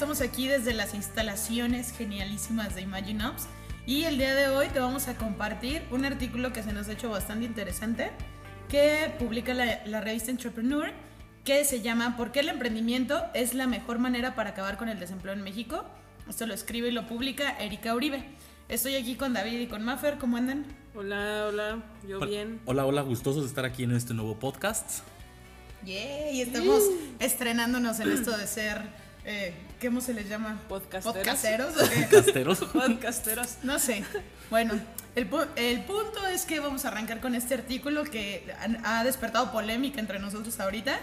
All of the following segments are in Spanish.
estamos aquí desde las instalaciones genialísimas de Imagine Ops y el día de hoy te vamos a compartir un artículo que se nos ha hecho bastante interesante que publica la, la revista Entrepreneur que se llama ¿Por qué el emprendimiento es la mejor manera para acabar con el desempleo en México? Esto lo escribe y lo publica Erika Uribe. Estoy aquí con David y con Maffer, ¿cómo andan? Hola, hola, yo bien. Hola, hola, gustosos de estar aquí en este nuevo podcast. Yeah, y estamos estrenándonos en esto de ser, eh, ¿cómo se les llama? Podcasteros. Podcasteros. Casteros. Podcasteros. No sé. Bueno, el, pu- el punto es que vamos a arrancar con este artículo que ha despertado polémica entre nosotros ahorita.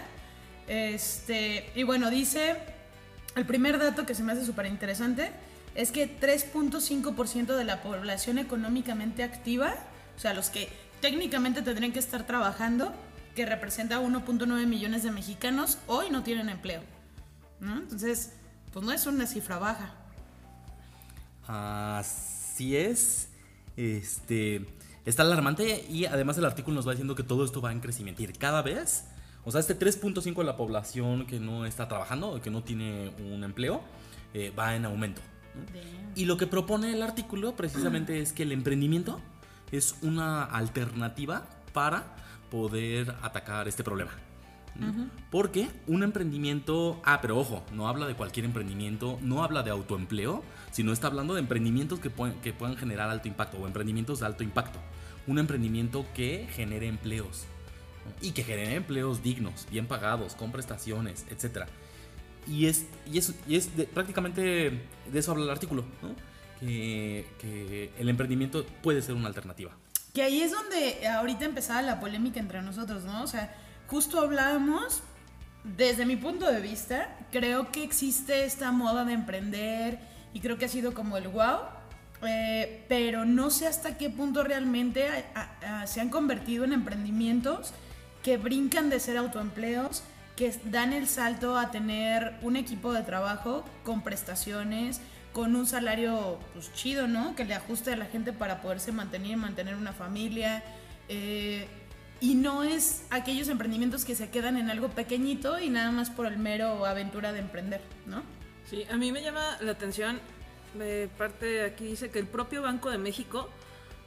Este, y bueno, dice, el primer dato que se me hace súper interesante es que 3.5% de la población económicamente activa, o sea, los que técnicamente tendrían que estar trabajando, que representa 1.9 millones de mexicanos, hoy no tienen empleo. ¿No? Entonces, pues no es una cifra baja. Así es. Este. Está alarmante y además el artículo nos va diciendo que todo esto va en crecimiento. Y cada vez, o sea, este 3.5 de la población que no está trabajando, que no tiene un empleo, eh, va en aumento. Y lo que propone el artículo precisamente es que el emprendimiento es una alternativa para poder atacar este problema. ¿No? Porque un emprendimiento, ah, pero ojo, no habla de cualquier emprendimiento, no habla de autoempleo, sino está hablando de emprendimientos que, pueden- que puedan generar alto impacto o emprendimientos de alto impacto. Un emprendimiento que genere empleos y que genere empleos dignos, bien pagados, con prestaciones, etcétera. Y es, y es, y es de- prácticamente de eso habla el artículo, ¿no? que, que el emprendimiento puede ser una alternativa. Que ahí es donde ahorita empezaba la polémica entre nosotros, ¿no? O sea, justo hablábamos, desde mi punto de vista, creo que existe esta moda de emprender y creo que ha sido como el wow, eh, pero no sé hasta qué punto realmente se han convertido en emprendimientos que brincan de ser autoempleos, que dan el salto a tener un equipo de trabajo con prestaciones, con un salario pues chido, ¿no? Que le ajuste a la gente para poderse mantener y mantener una familia. eh, y no es aquellos emprendimientos que se quedan en algo pequeñito y nada más por el mero aventura de emprender, ¿no? Sí, a mí me llama la atención, de parte aquí dice que el propio Banco de México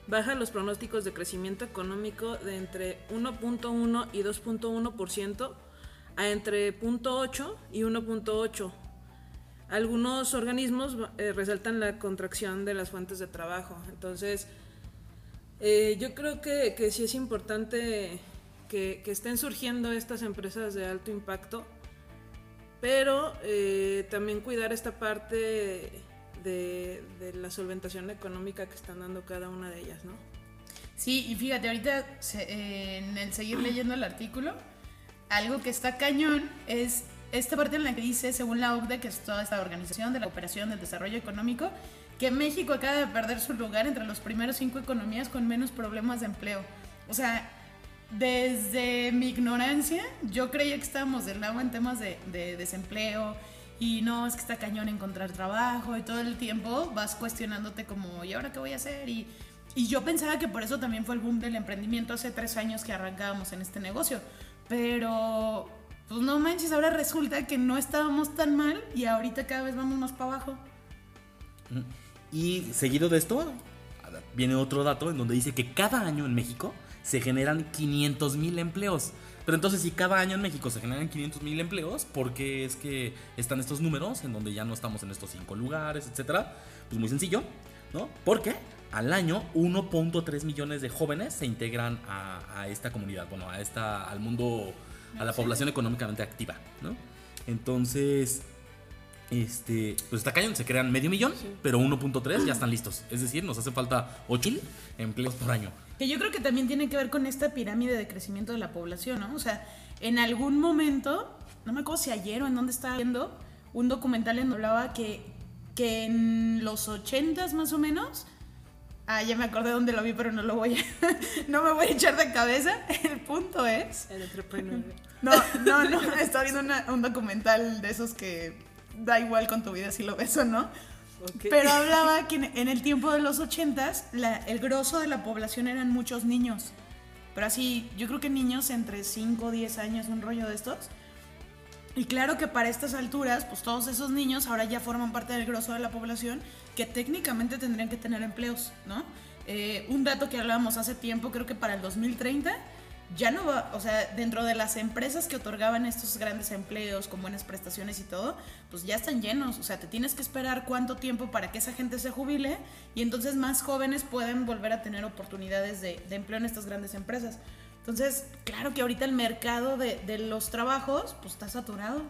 baja los pronósticos de crecimiento económico de entre 1.1 y 2.1% a entre 0.8 y 1.8. Algunos organismos eh, resaltan la contracción de las fuentes de trabajo. Entonces, eh, yo creo que, que sí es importante que, que estén surgiendo estas empresas de alto impacto, pero eh, también cuidar esta parte de, de la solventación económica que están dando cada una de ellas, ¿no? Sí, y fíjate, ahorita eh, en el seguir leyendo el artículo, algo que está cañón es esta parte en la que dice, según la OCDE, que es toda esta organización de la cooperación del desarrollo económico, que México acaba de perder su lugar entre los primeros cinco economías con menos problemas de empleo. O sea, desde mi ignorancia, yo creía que estábamos del lado en temas de, de desempleo y no, es que está cañón encontrar trabajo y todo el tiempo vas cuestionándote como, ¿y ahora qué voy a hacer? Y, yo pensaba que por eso también fue el boom del emprendimiento hace tres años que arrancábamos en este negocio. Pero, pues no manches, ahora resulta que no estábamos tan mal y ahorita cada vez vamos más para abajo. Y seguido de esto, viene otro dato en donde dice que cada año en México se generan 500 mil empleos. Pero entonces, si cada año en México se generan 500 mil empleos, ¿por qué es que están estos números en donde ya no estamos en estos cinco lugares, etcétera? Pues muy sencillo, ¿no? Porque al año 1.3 millones de jóvenes se integran a, a esta comunidad, bueno, a esta, al mundo, a la población económicamente activa, ¿no? Entonces, este, pues está cañón, se crean medio millón, pero 1.3 ya están listos. Es decir, nos hace falta 8 mil empleos por año. Que yo creo que también tiene que ver con esta pirámide de crecimiento de la población, ¿no? O sea, en algún momento, no me acuerdo si ayer o en dónde estaba viendo, un documental en donde hablaba que, que en los 80s más o menos, ah, ya me acordé dónde lo vi, pero no lo voy a, no me voy a echar de cabeza. El punto es, El entrepreneur. no, no, no, estaba viendo una- un documental de esos que da igual con tu vida si lo ves o no. Pero hablaba que en, en el tiempo de los ochentas, la, el grosso de la población eran muchos niños. Pero así, yo creo que niños entre 5 o 10 años, un rollo de estos. Y claro que para estas alturas, pues todos esos niños ahora ya forman parte del grosso de la población que técnicamente tendrían que tener empleos, ¿no? Eh, un dato que hablábamos hace tiempo, creo que para el 2030 ya no va, o sea, dentro de las empresas que otorgaban estos grandes empleos con buenas prestaciones y todo, pues ya están llenos, o sea, te tienes que esperar cuánto tiempo para que esa gente se jubile y entonces más jóvenes pueden volver a tener oportunidades de, de empleo en estas grandes empresas. Entonces, claro que ahorita el mercado de, de los trabajos, pues está saturado.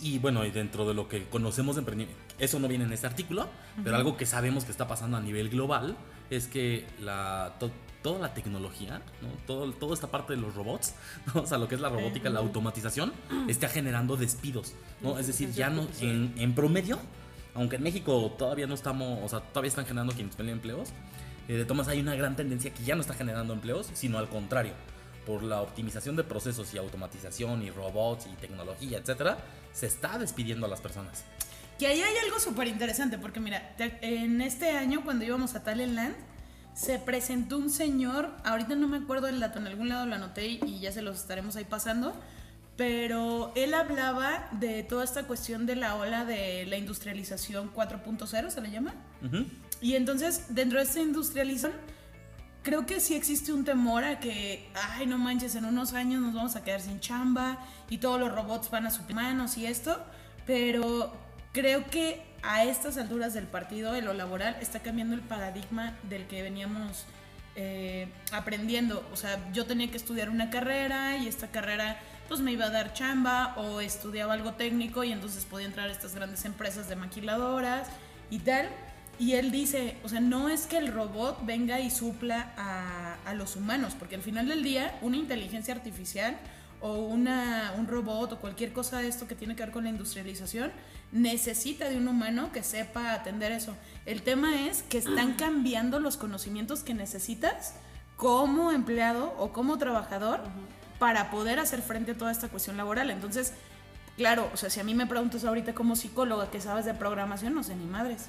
Y bueno, y dentro de lo que conocemos de emprendimiento, eso no viene en este artículo, pero algo que sabemos que está pasando a nivel global es que la, toda la tecnología, ¿no? Todo, toda esta parte de los robots, ¿no? o sea, lo que es la robótica, la automatización, está generando despidos. ¿no? Es decir, ya no, en, en promedio, aunque en México todavía no estamos, o sea, todavía están generando 500 mil empleos, eh, de tomas hay una gran tendencia que ya no está generando empleos, sino al contrario. Por la optimización de procesos y automatización y robots y tecnología, etcétera, se está despidiendo a las personas. Que ahí hay algo súper interesante, porque mira, en este año cuando íbamos a Talentland, se presentó un señor, ahorita no me acuerdo el dato, en algún lado lo anoté y ya se los estaremos ahí pasando, pero él hablaba de toda esta cuestión de la ola de la industrialización 4.0, se le llama. Y entonces, dentro de esta industrialización, creo que sí existe un temor a que, ay, no manches, en unos años nos vamos a quedar sin chamba y todos los robots van a sus manos y esto, pero creo que a estas alturas del partido, de lo laboral, está cambiando el paradigma del que veníamos eh, aprendiendo. O sea, yo tenía que estudiar una carrera y esta carrera pues me iba a dar chamba o estudiaba algo técnico y entonces podía entrar a estas grandes empresas de maquiladoras y tal. Y él dice, o sea, no es que el robot venga y supla a, a los humanos, porque al final del día una inteligencia artificial o una, un robot o cualquier cosa de esto que tiene que ver con la industrialización necesita de un humano que sepa atender eso. El tema es que están cambiando los conocimientos que necesitas como empleado o como trabajador para poder hacer frente a toda esta cuestión laboral. Entonces, claro, o sea, si a mí me preguntas ahorita como psicóloga que sabes de programación, no sé ni madres.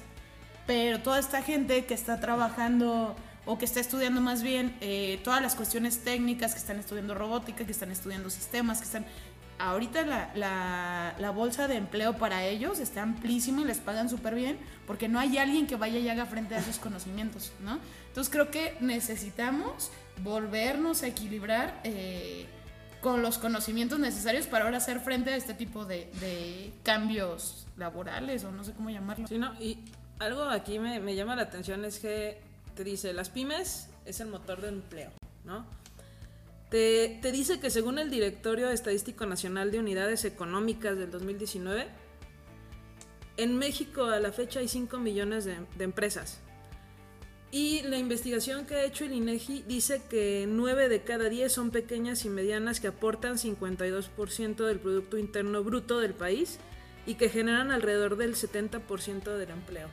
Pero toda esta gente que está trabajando o que está estudiando más bien eh, todas las cuestiones técnicas, que están estudiando robótica, que están estudiando sistemas, que están... Ahorita la, la- bolsa de empleo para ellos está amplísima y les pagan súper bien porque no hay alguien que vaya y haga frente a esos conocimientos, ¿no? Entonces creo que necesitamos volvernos a equilibrar eh, con los conocimientos necesarios para ahora hacer frente a este tipo de, de cambios laborales o no sé cómo llamarlo. Sí, no, y algo aquí me, me llama la atención es que te dice, las pymes es el motor del empleo, ¿no? Te, te dice que según el Directorio Estadístico Nacional de Unidades Económicas del 2019, en México a la fecha hay 5 millones de, de empresas. Y la investigación que ha hecho el INEGI dice que 9 de cada 10 son pequeñas y medianas que aportan 52% del Producto Interno Bruto del país y que generan alrededor del 70% del empleo.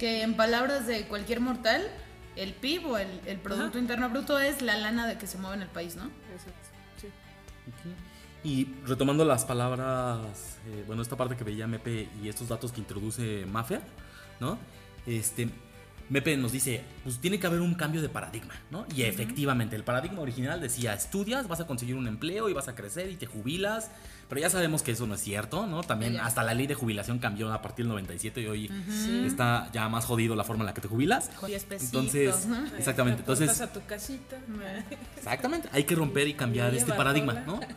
Que en palabras de cualquier mortal, el PIB o el, el Producto Ajá. Interno Bruto es la lana de que se mueve en el país, ¿no? Exacto. Sí. Y retomando las palabras, eh, bueno, esta parte que veía Mepe y estos datos que introduce Mafia, ¿no? Este, Mepe nos dice, pues tiene que haber un cambio de paradigma, ¿no? Y efectivamente, el paradigma original decía, estudias, vas a conseguir un empleo y vas a crecer y te jubilas, pero ya sabemos que eso no es cierto, ¿no? También hasta la ley de jubilación cambió a partir del 97 y hoy está ya más jodido la forma en la que te jubilas. 10 pesitos, Entonces, ¿no? exactamente, entonces... a tu casita. Exactamente, hay que romper y cambiar Y este paradigma. ¿no?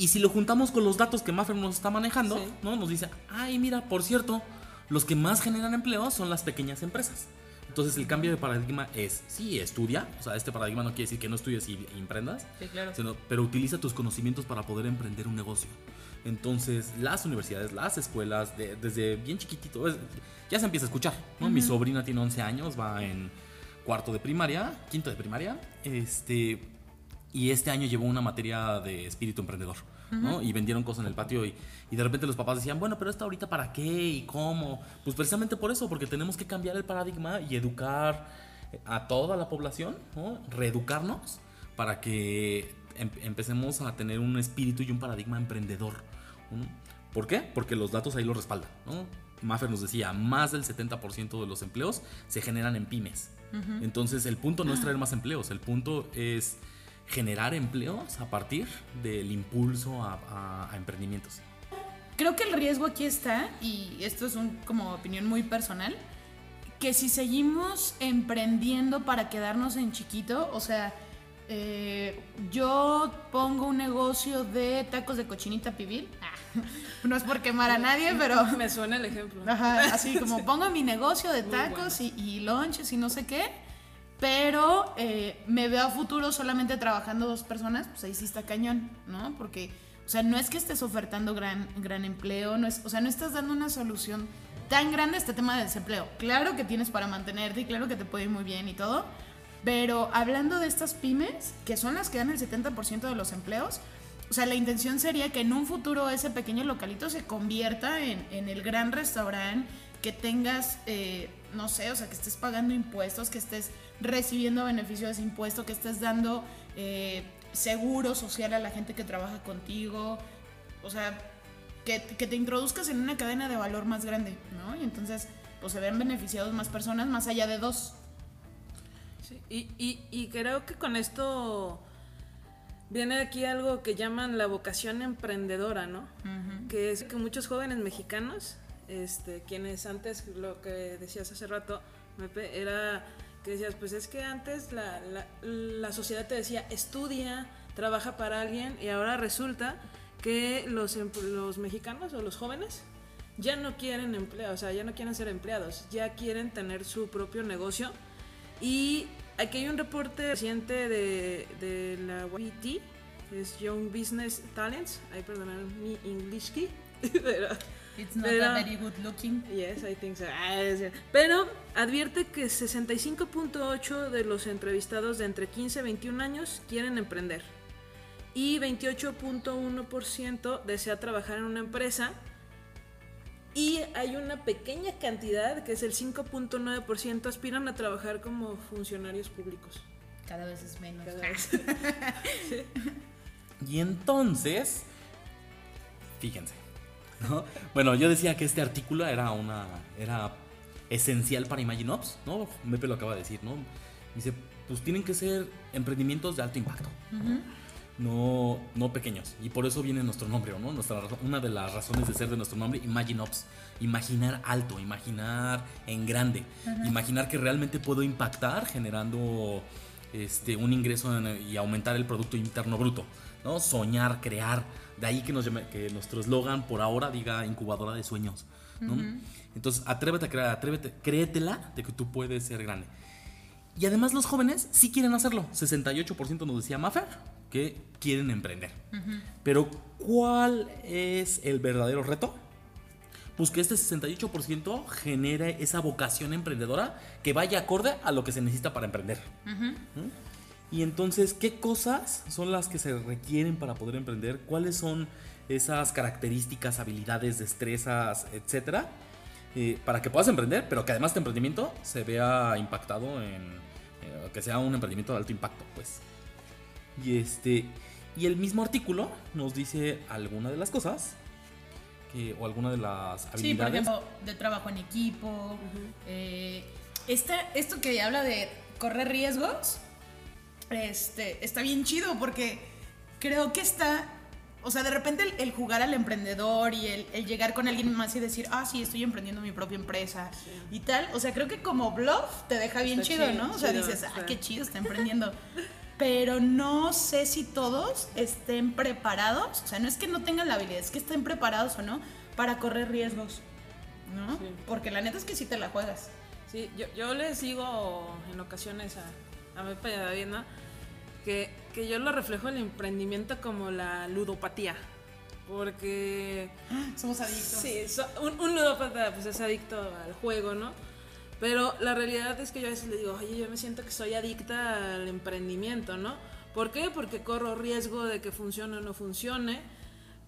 Y si lo juntamos con los datos que Maffer nos está manejando, Sí. ¿no? Nos dice, ay, mira, por cierto, los que más generan empleo son las pequeñas empresas. Entonces el cambio de paradigma es, sí, estudia, o sea, este paradigma no quiere decir que no estudies y, emprendas, Sí, claro. sino- pero utiliza tus conocimientos para poder emprender un negocio. Entonces, las universidades, las escuelas, de- desde bien chiquitito, es- ya se empieza a escuchar, ¿no? Mi sobrina tiene 11 años, va en cuarto de primaria, quinto de primaria, este, y este año llevó una materia de espíritu emprendedor, ¿no? Y vendieron cosas en el patio y, y de repente los papás decían, bueno, pero esto ahorita para qué y cómo? Pues precisamente por eso, porque tenemos que cambiar el paradigma y educar a toda la población, ¿no? Reeducarnos para que em- empecemos a tener un espíritu y un paradigma emprendedor. ¿no? ¿Por qué? Porque los datos ahí lo respaldan, ¿no? Maffer nos decía, más del 70% de los empleos se generan en pymes. Entonces el punto no es traer más empleos, el punto es generar empleos a partir del impulso a, a- a emprendimientos. Creo que el riesgo aquí está, y esto es un, como opinión muy personal, que si seguimos emprendiendo para quedarnos en chiquito, o sea, eh, yo pongo un negocio de tacos de cochinita pibil, ah, no es por quemar a nadie, pero Me suena el ejemplo. Ajá, así como pongo mi negocio de tacos y, y lunches y no sé qué, pero eh, me veo a futuro solamente trabajando dos personas, pues ahí sí está cañón, ¿no? Porque, o sea, no es que estés ofertando gran, gran empleo, no es, o sea, no estás dando una solución tan grande a este tema del desempleo. Claro que tienes para mantenerte y claro que te puede ir muy bien y todo, pero hablando de estas pymes, que son las que dan el 70% de los empleos, o sea, la intención sería que en un futuro ese pequeño localito se convierta en, en el gran restaurante, que tengas, eh, no sé, o sea, que estés pagando impuestos, que estés recibiendo beneficios de ese impuesto, que estés dando eh, seguro social a la gente que trabaja contigo, o sea, que, que te introduzcas en una cadena de valor más grande, ¿no? Y entonces, pues se ven beneficiados más personas más allá de dos. Sí, y, y, y creo que con esto viene aquí algo que llaman la vocación emprendedora, ¿no? Que es que muchos jóvenes mexicanos, este, quienes antes, lo que decías hace rato, Mepe, era que decías, pues es que antes la, la, la sociedad te decía, estudia, trabaja para alguien, y ahora resulta que los, em- los mexicanos o los jóvenes ya no quieren empleo, o sea, ya no quieren ser empleados, ya quieren tener su propio negocio. Y aquí hay un reporte reciente de, de la YT, que es Young Business Talents. Ay, perdón, mi English key. Pero, It's not Pero- a very good looking. yes, I think so. Ah, Pero advierte que 65.8 de los entrevistados de entre 15 y 21 años quieren emprender. Y 28.1% desea trabajar en una empresa. Y hay una pequeña cantidad, que es el 5.9%, aspiran a trabajar como funcionarios públicos. Cada vez es menos. Cada vez. Y entonces, fíjense. ¿No? Bueno, yo decía que este artículo era una era esencial para Imagine Ops, ¿no? Mepe lo acaba de decir, ¿no? Dice, pues tienen que ser emprendimientos de alto impacto, no, no pequeños. Y por eso viene nuestro nombre, ¿no? Nuestra, una de las razones de ser de nuestro nombre, Imagine Ops. Imaginar alto, imaginar en grande, imaginar que realmente puedo impactar generando este, un ingreso en- y aumentar el Producto Interno Bruto. ¿no? Soñar, crear. De ahí que, nos llame- que nuestro eslogan por ahora diga incubadora de sueños. ¿no? Entonces, atrévete a crear, atrévete, créetela de que tú puedes ser grande. Y además los jóvenes sí quieren hacerlo. 68% nos decía Maffer que quieren emprender. Pero ¿cuál es el verdadero reto? Pues que este 68% genere esa vocación emprendedora que vaya acorde a lo que se necesita para emprender. ¿Mm? Y entonces, ¿qué cosas son las que se requieren para poder emprender? ¿Cuáles son esas características, habilidades, destrezas, etcétera? eh, para que puedas emprender, pero que además tu emprendimiento se vea impactado en. eh, que sea un emprendimiento de alto impacto, pues. Y este. Y el mismo artículo nos dice alguna de las cosas. Que, o alguna de las habilidades. Sí, por ejemplo, de trabajo en equipo. eh, esta- esto que habla de correr riesgos, este, está bien chido porque creo que está, o sea, de repente el, el jugar al emprendedor y el, el llegar con alguien más y decir, ah, sí, estoy emprendiendo mi propia empresa y tal, o sea, creo que como bluff te deja bien Está chido, chido, ¿no? O sea, chido, dices, ah, sí. qué chido, está emprendiendo. Pero no sé si todos estén preparados, o sea, no es que no tengan la habilidad, es que estén preparados o no para correr riesgos, ¿no? Sí. Porque la neta es que sí te la juegas. Sí, yo, yo les digo en ocasiones a, a Mepa y a David, ¿no? Que, que yo lo reflejo el emprendimiento como la ludopatía. Porque Somos adictos. sí, so- un, un ludópata pues es adicto al juego, ¿no? Pero la realidad es que yo a veces le digo, oye, yo me siento que soy adicta al emprendimiento, ¿no? ¿Por qué? Porque corro riesgo de que funcione o no funcione,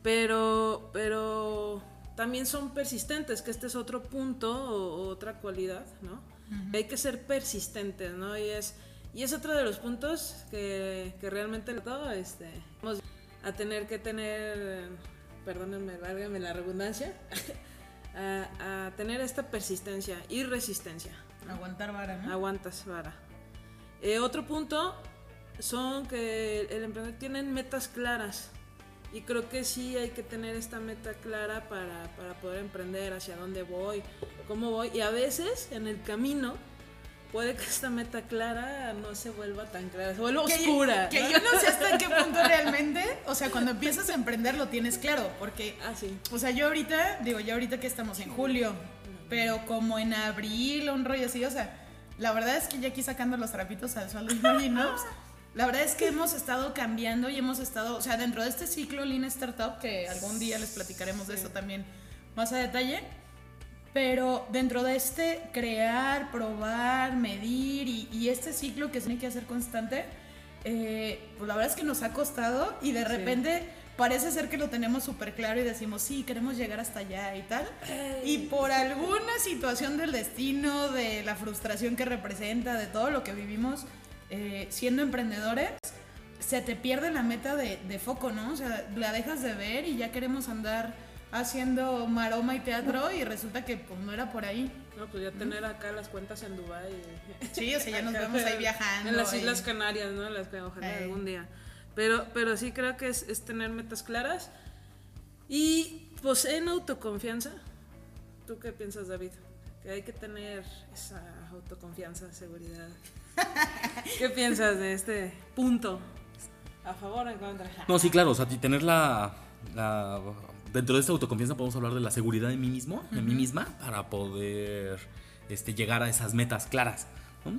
pero, pero también son persistentes, que este es otro punto o, o otra cualidad, ¿no? Hay que ser persistentes, ¿no? Y es, y es otro de los puntos que, que realmente todo, este, vamos a tener que tener, perdónenme, válgame la redundancia, a, a tener esta persistencia y resistencia. ¿no? Aguantar vara, ¿no? Aguantas vara. Eh, otro punto son que el emprendedor tienen metas claras. Y creo que sí hay que tener esta meta clara para, para poder emprender, hacia dónde voy, cómo voy. Y a veces en el camino puede que esta meta clara no se vuelva tan clara, se vuelva Que- oscura. Que, ¿no? yo no sé hasta qué punto realmente, o sea, cuando empiezas a emprender lo tienes claro, porque, Ah, sí. o sea, yo ahorita, digo, yo ahorita que estamos en julio, pero como en abril un rollo así, o sea, la verdad es que ya aquí sacando los trapitos al sol de la verdad es que hemos estado cambiando y hemos estado, o sea, dentro de este ciclo Lean Startup, que algún día les platicaremos de eso también más a detalle, pero dentro de este crear, probar, medir y, y este ciclo que tiene que hacer constante, eh, pues la verdad es que nos ha costado y de Sí. repente parece ser que lo tenemos súper claro y decimos, sí, queremos llegar hasta allá y tal. Y por alguna situación del destino, de la frustración que representa, de todo lo que vivimos eh, siendo emprendedores, se te pierde la meta de, de foco, ¿no? O sea, la dejas de ver y ya queremos andar haciendo maroma y teatro y resulta que pues no era por ahí. No, pues ya tener acá las cuentas en Dubai. Sí, o sea, ya nos vemos ahí viajando. En las Islas Canarias, ¿no? Las que ojalá algún día. Pero, pero sí creo que es, es tener metas claras y poseen autoconfianza. ¿Tú qué piensas, David? Que hay que tener esa autoconfianza, seguridad. ¿Qué piensas de este punto? ¿A favor o en contra? No, sí, claro, o sea, tener la, la- Dentro de esta autoconfianza podemos hablar de la seguridad en mí mismo, en mí misma, para poder este, llegar a esas metas claras, ¿no?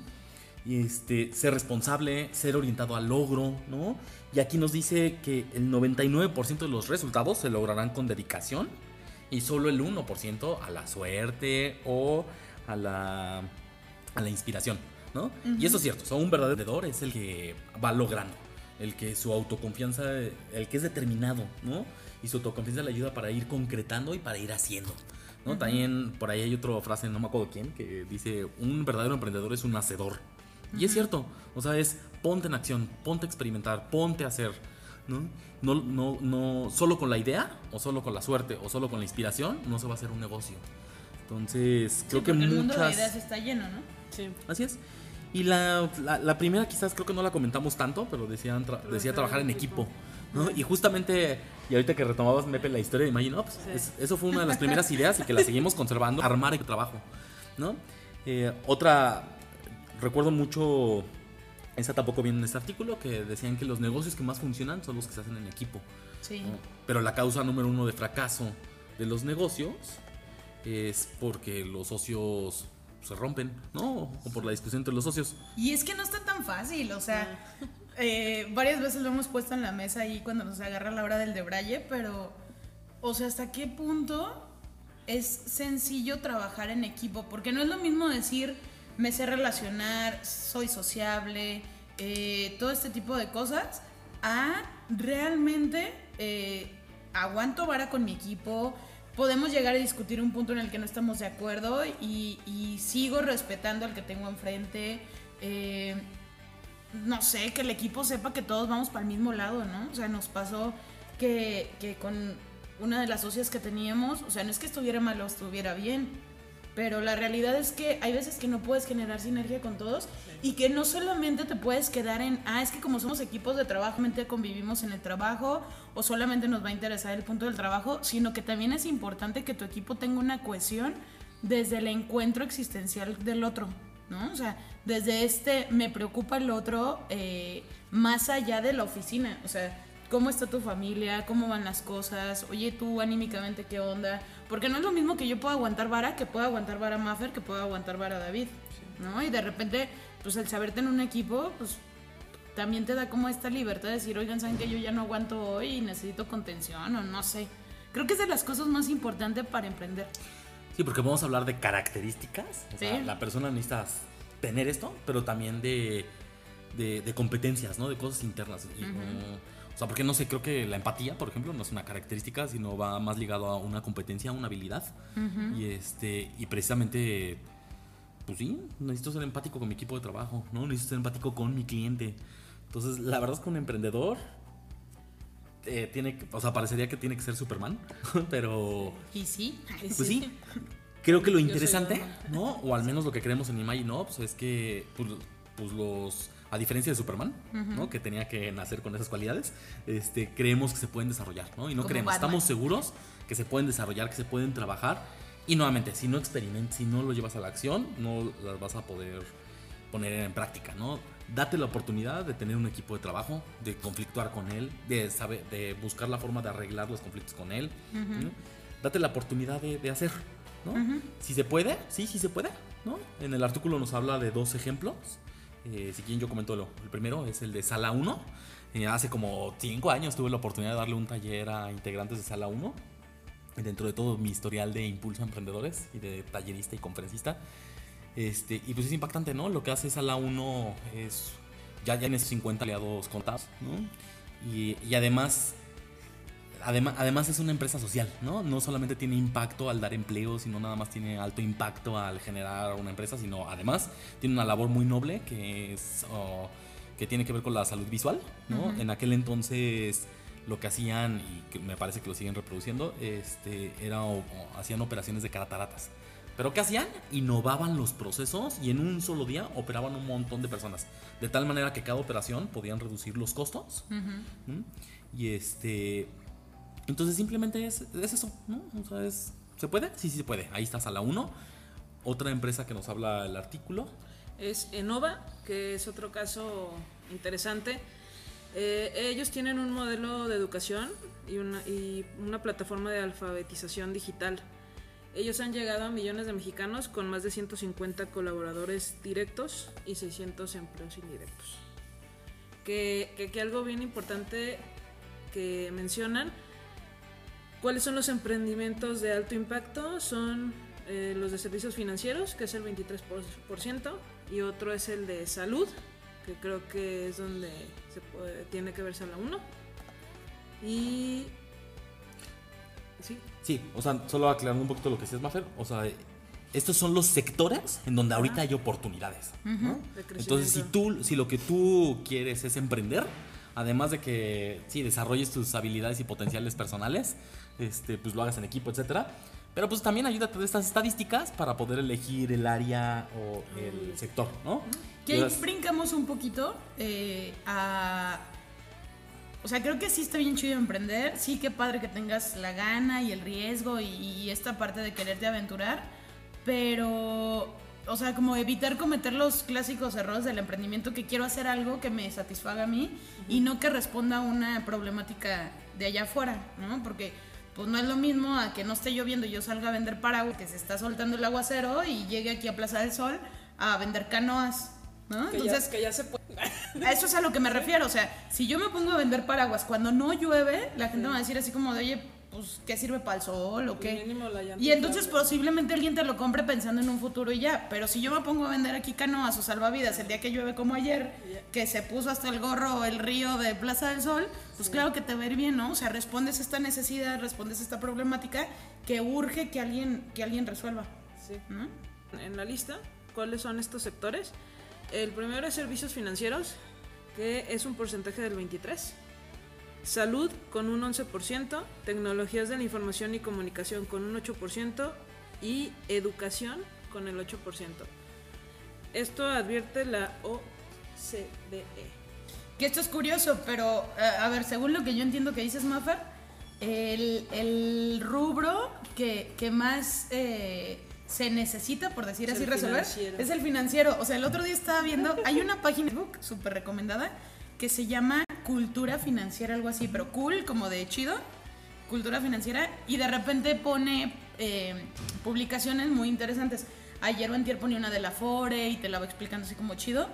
Y este, ser responsable, ser orientado al logro, ¿no? Y aquí nos dice que el 99% de los resultados se lograrán con dedicación y solo el 1% a la suerte o a la, a la inspiración, ¿no? Y eso es cierto, o sea, un verdadero vendedor es el que va logrando, el que su autoconfianza, el que es determinado, ¿no? Y su autoconfianza le ayuda para ir concretando y para ir haciendo. ¿no? También por ahí hay otra frase, no me acuerdo quién, que dice, un verdadero emprendedor es un hacedor. Y es cierto, o sea, es ponte en acción, ponte a experimentar, ponte a hacer, ¿no? No, no, no, solo con la idea, o solo con la suerte, o solo con la inspiración, no se va a hacer un negocio. Entonces, Sí, creo que porque el mundo de muchas... ideas está lleno, ¿no? Sí. Así es. Y la, la, la primera quizás creo que no la comentamos tanto, pero decían tra- decía trabajar en equipo. ¿No? Y justamente, y ahorita que retomabas, Mepe, la historia de Imagine Ops, Sí. es- eso fue una de las primeras ideas y que la seguimos conservando, armar el trabajo. ¿no? Eh, otra, recuerdo mucho, esa tampoco viene en este artículo, que decían que los negocios que más funcionan son los que se hacen en equipo. Sí. ¿no? Pero la causa número uno de fracaso de los negocios es porque los socios se rompen, ¿no? O por la discusión entre los socios. Y es que no está tan fácil, o sea, eh, varias veces lo hemos puesto en la mesa ahí cuando nos agarra la hora del debraye, pero, o sea, ¿hasta qué punto es sencillo trabajar en equipo? Porque no es lo mismo decir, me sé relacionar, soy sociable, eh, todo este tipo de cosas, a realmente eh, aguanto vara con mi equipo, podemos llegar a discutir un punto en el que no estamos de acuerdo y, y sigo respetando al que tengo enfrente. No sé, que el equipo sepa que todos vamos para el mismo lado, ¿no? O sea, nos pasó que, que con una de las socias que teníamos, o sea, no es que estuviera mal o estuviera bien, pero la realidad es que hay veces que no puedes generar sinergia con todos y que no solamente te puedes quedar en, ah, es que como somos equipos de trabajo, solamente convivimos en el trabajo o solamente nos va a interesar el punto del trabajo, sino que también es importante que tu equipo tenga una cohesión desde el encuentro existencial del otro, ¿no? O sea, desde este me preocupa el otro eh, más allá de la oficina, o sea, cómo está tu familia, cómo van las cosas, oye tú anímicamente qué onda, porque no es lo mismo que yo pueda aguantar vara que pueda aguantar vara Maffer, que pueda aguantar vara David, ¿no? Y de repente, pues el saberte en un equipo, pues también te da como esta libertad de decir, oigan, saben que yo ya no aguanto hoy y necesito contención o no sé. Creo que es de las cosas más importantes para emprender. Sí, porque vamos a hablar de características. O sea, Sí. la persona necesita tener esto, pero también de, de, de competencias, ¿no? De cosas internas. Y, uh, o sea, porque no sé, creo que la empatía, por ejemplo, no es una característica, sino va más ligado a una competencia, a una habilidad. Y este, y precisamente, pues sí, necesito ser empático con mi equipo de trabajo, ¿no? Necesito ser empático con mi cliente. Entonces, la verdad es que un emprendedor eh, tiene que, o sea, parecería que tiene que ser Superman, pero Y sí, pues sí. Creo que lo interesante. ¿no? O al menos lo que creemos en Imagine Ops es que pues, pues los a diferencia de Superman, ¿no? Que tenía que nacer con esas cualidades, este, creemos que se pueden desarrollar, ¿no? Y no Como creemos, Batman. estamos seguros que se pueden desarrollar, que se pueden trabajar. Y nuevamente, si no experimentas, si no lo llevas a la acción, no las vas a poder poner en práctica, ¿no? Date la oportunidad de tener un equipo de trabajo, de conflictuar con él, de saber, de buscar la forma de arreglar los conflictos con él. ¿no? Date la oportunidad de, de hacer, ¿no? Si se puede, sí, sí se puede, ¿no? En el artículo nos habla de dos ejemplos. Eh, si quieren yo comento lo, el primero, es el de Sala 1. Eh, hace como cinco años tuve la oportunidad de darle un taller a integrantes de Sala 1. Y dentro de todo mi historial de impulso a emprendedores y de tallerista y conferencista. Este, y pues es impactante, ¿no? Lo que hace Sala 1 es. Ya tiene 50 aliados contados, ¿no? Y, y además. Además, además es una empresa social, ¿no? No solamente tiene impacto al dar empleo, sino nada más tiene alto impacto al generar una empresa, sino además tiene una labor muy noble que es oh, que tiene que ver con la salud visual, ¿no? En aquel entonces lo que hacían y que me parece que lo siguen reproduciendo, este, era o- o hacían operaciones de cataratas. Pero ¿qué hacían? Innovaban los procesos y en un solo día operaban un montón de personas. De tal manera que cada operación podían reducir los costos. Y este. Entonces simplemente es, es eso, ¿no? O sea, es- ¿Se puede? Sí, sí se puede. Ahí está Sala 1. Otra empresa que nos habla el artículo. es Enova, que es otro caso interesante. Eh, ellos tienen un modelo de educación y una, y una plataforma de alfabetización digital. Ellos han llegado a millones de mexicanos con más de 150 colaboradores directos y 600 empleos indirectos. Que, que, que algo bien importante que mencionan, ¿cuáles son los emprendimientos de alto impacto? Son eh, los de servicios financieros, que es el 23%, y otro es el de salud, que creo que es donde se tiene que verse la 1. Y... Sí, Sí, o sea, solo aclarando un poquito lo que decías, Maffer. O sea, estos son los sectores en donde ahorita hay oportunidades. de crecimiento. Entonces, si tú, si lo que tú quieres es emprender, además de que sí desarrolles tus habilidades y potenciales personales, este, pues lo hagas en equipo, etcétera. Pero pues también ayúdate de estas estadísticas para poder elegir el área o el sector, ¿no? Que ahí brincamos un poquito eh, a... O sea, creo que sí está bien chido emprender. Sí, qué padre que tengas la gana y el riesgo y, y esta parte de quererte aventurar. Pero, o sea, como evitar cometer los clásicos errores del emprendimiento, que quiero hacer algo que me satisfaga a mí y no que responda a una problemática de allá afuera, ¿no? Porque pues no es lo mismo a que no esté lloviendo y yo salga a vender paraguas, que se está soltando el aguacero y llegue aquí a Plaza del Sol a vender canoas, ¿no? que, Entonces, ya, que ya se puede... a eso es a lo que me refiero. O sea, si yo me pongo a vender paraguas cuando no llueve, la gente va a decir así como de, oye, pues, ¿qué sirve para el sol o qué? La llanta Y entonces posiblemente alguien te lo compre pensando en un futuro y ya. Pero si yo me pongo a vender aquí canoas o salvavidas el día que llueve como ayer, que se puso hasta el gorro el río de Plaza del Sol, pues claro que te va a ir bien, ¿no? O sea, respondes a esta necesidad, respondes a esta problemática que urge que alguien, que alguien resuelva, Sí. ¿no? en la lista cuáles son estos sectores. El primero es servicios financieros, que es un porcentaje del 23. Salud con un 11%, tecnologías de la información y comunicación con un 8% y educación con el 8%. Esto advierte la OCDE. Que esto es curioso, pero eh, a ver, según lo que yo entiendo que dices, Maffer, el, el rubro que, que más eh, se necesita, por decir Es así, resolver, financiero. es el financiero. O sea, el otro día estaba viendo, hay una página de Facebook súper recomendada que se llama Cultura Financiera, algo así, pero cool, como de chido, Cultura Financiera, y de repente pone eh, publicaciones muy interesantes. Ayer o antier ponía una de la Fore y te la va explicando así como chido.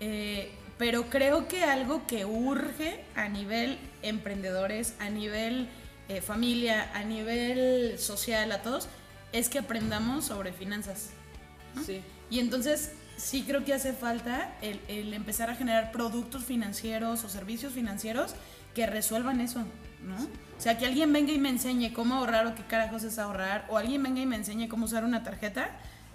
Eh, pero creo que algo que urge a nivel emprendedores, a nivel eh, familia, a nivel social, a todos, es que aprendamos sobre finanzas. Sí. Y entonces sí creo que hace falta el, el empezar a generar productos financieros o servicios financieros que resuelvan eso, ¿no? O sea, que alguien venga y me enseñe cómo ahorrar o qué carajos es ahorrar, o alguien venga y me enseñe cómo usar una tarjeta,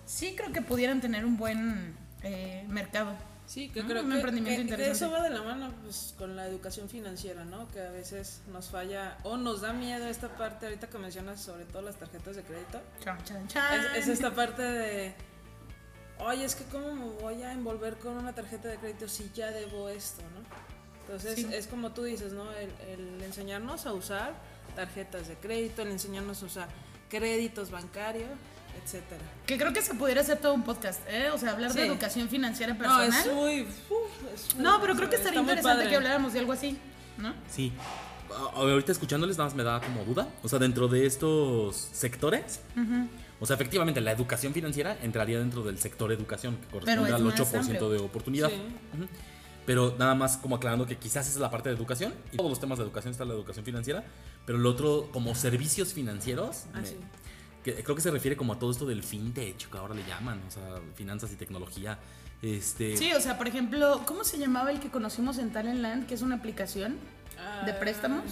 sí creo que pudieran tener un buen eh, mercado. Sí, que Ah, creo un que, emprendimiento que- que interesante. eso va de la mano pues, con la educación financiera, ¿no? Que a veces nos falla o nos da miedo esta parte, ahorita que mencionas sobre todo las tarjetas de crédito, Chan, chan, chan. es, es esta parte de oye, es que cómo me voy a envolver con una tarjeta de crédito si ya debo esto, ¿no? Entonces Sí. es como tú dices, ¿no? El, el enseñarnos a usar tarjetas de crédito, el enseñarnos a usar créditos bancarios, etcétera. Que creo que se pudiera hacer todo un podcast, ¿eh? O sea, hablar de educación financiera No, personal. es muy... uf, es muy- No, pero creo que estaría interesante que habláramos de algo así, ¿no? Sí. Ahorita escuchándoles nada más me da como duda. O sea, dentro de estos sectores, o sea, efectivamente la educación financiera entraría dentro del sector educación, que corresponde es al más 8% amplio. de oportunidad. Sí. Pero nada más como aclarando que quizás esa es la parte de educación. Y todos los temas de educación está la educación financiera. Pero el otro, como servicios financieros, Ah, me- sí. Que creo que se refiere como a todo esto del fintech, que ahora le llaman, o sea, finanzas y tecnología. Este, Sí, o sea, por ejemplo, ¿cómo se llamaba el que conocimos en Talentland, que es una aplicación? ¿De Ah, préstamos?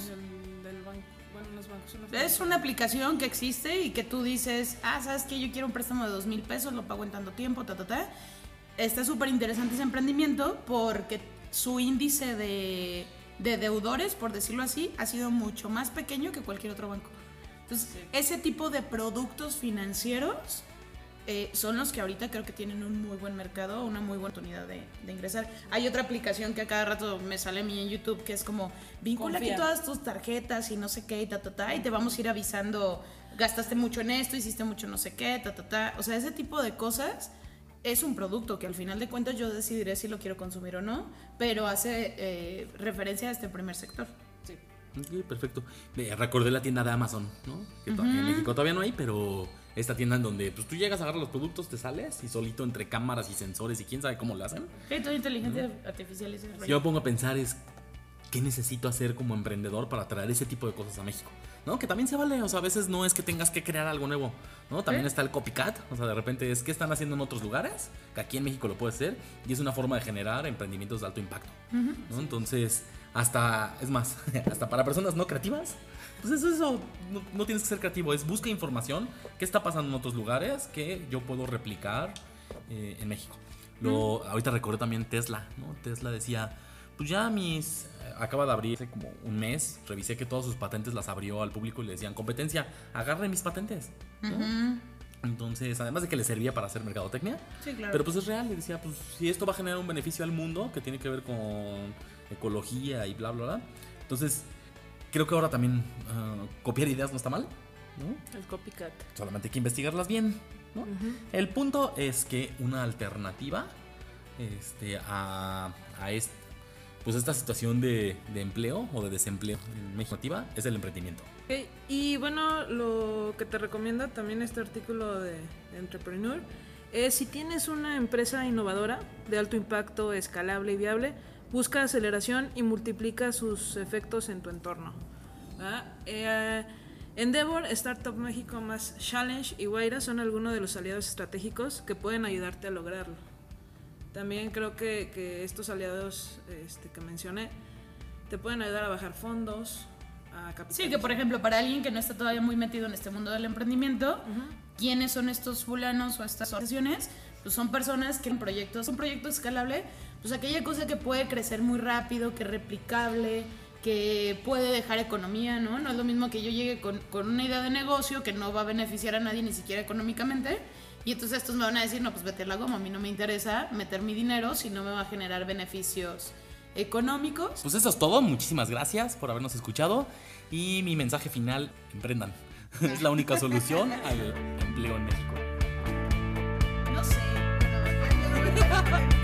del banco. Bueno, los bancos Es una aplicación que existe y que tú dices, ah, ¿sabes qué? Yo quiero un préstamo de dos mil pesos, lo pago en tanto tiempo, ta, ta, ta. Está súper interesante ese emprendimiento porque su índice de, de deudores, por decirlo así, ha sido mucho más pequeño que cualquier otro banco. Entonces, Sí. ese tipo de productos financieros eh, son los que ahorita creo que tienen un muy buen mercado, una muy buena oportunidad de, de ingresar. Hay otra aplicación que a cada rato me sale a mí en YouTube que es como, vincula aquí Confía. todas tus tarjetas y no sé qué y ta, ta, ta, y te vamos a ir avisando, gastaste mucho en esto, hiciste mucho no sé qué, ta, ta, ta. O sea, ese tipo de cosas es un producto que al final de cuentas yo decidiré si lo quiero consumir o no, pero hace eh, referencia a este primer sector. Sí. Ok, perfecto. Eh, recordé la tienda de Amazon, ¿no? Que en México todavía no hay, pero esta tienda en donde pues, tú llegas a agarrar los productos, te sales y solito entre cámaras y sensores y quién sabe cómo lo hacen. Sí, toda inteligencia artificial rollo. Yo me pongo a pensar es qué necesito hacer como emprendedor para traer ese tipo de cosas a México. ¿No? Que también se vale, o sea, a veces no es que tengas que crear algo nuevo, ¿no? También está el copycat, o sea, de repente es qué están haciendo en otros lugares, que aquí en México lo puede hacer, y es una forma de generar emprendimientos de alto impacto, ¿no? Entonces, hasta, es más, hasta para personas no creativas, pues eso, eso, no, no tienes que ser creativo, es busca información, qué está pasando en otros lugares que yo puedo replicar eh, en México. Lo, Ahorita recordé también Tesla, ¿no? Tesla decía, pues ya mis... eh, Acaba de abrir hace como un mes, revisé que todas sus patentes las abrió al público y le decían, competencia, agarre mis patentes. ¿no? Entonces, además de que le servía para hacer mercadotecnia, Sí, claro. pero pues es real, y decía, pues si esto va a generar un beneficio al mundo que tiene que ver con ecología y bla, bla, bla. Entonces, creo que ahora también ah, copiar ideas no está mal, ¿no? El copycat. Solamente hay que investigarlas bien, ¿no? El punto es que una alternativa este, a, a est- pues esta situación de, de empleo o de desempleo en México es el emprendimiento. Ok, Y bueno, lo que te recomienda también este artículo de Entrepreneur es si tienes una empresa innovadora de alto impacto, escalable y viable, busca aceleración y multiplica sus efectos en tu entorno. Eh, Endeavor, Startup México más Challenge y Guaira son algunos de los aliados estratégicos que pueden ayudarte a lograrlo. También creo que, que estos aliados este, que mencioné te pueden ayudar a bajar fondos, a Sí, que por ejemplo, para alguien que no está todavía muy metido en este mundo del emprendimiento, ¿quiénes son estos fulanos o estas organizaciones? Pues son personas que en proyectos, un proyecto escalable, pues aquella cosa que puede crecer muy rápido, que es replicable, que puede dejar economía, ¿no? No es lo mismo que yo llegue con, con una idea de negocio que no va a beneficiar a nadie ni siquiera económicamente. Y entonces estos me van a decir, no, pues vete la goma, a mí no me interesa meter mi dinero si no me va a generar beneficios económicos. Pues eso es todo, muchísimas gracias por habernos escuchado y mi mensaje final, emprendan. es la única solución al empleo en México. Ha ha ha!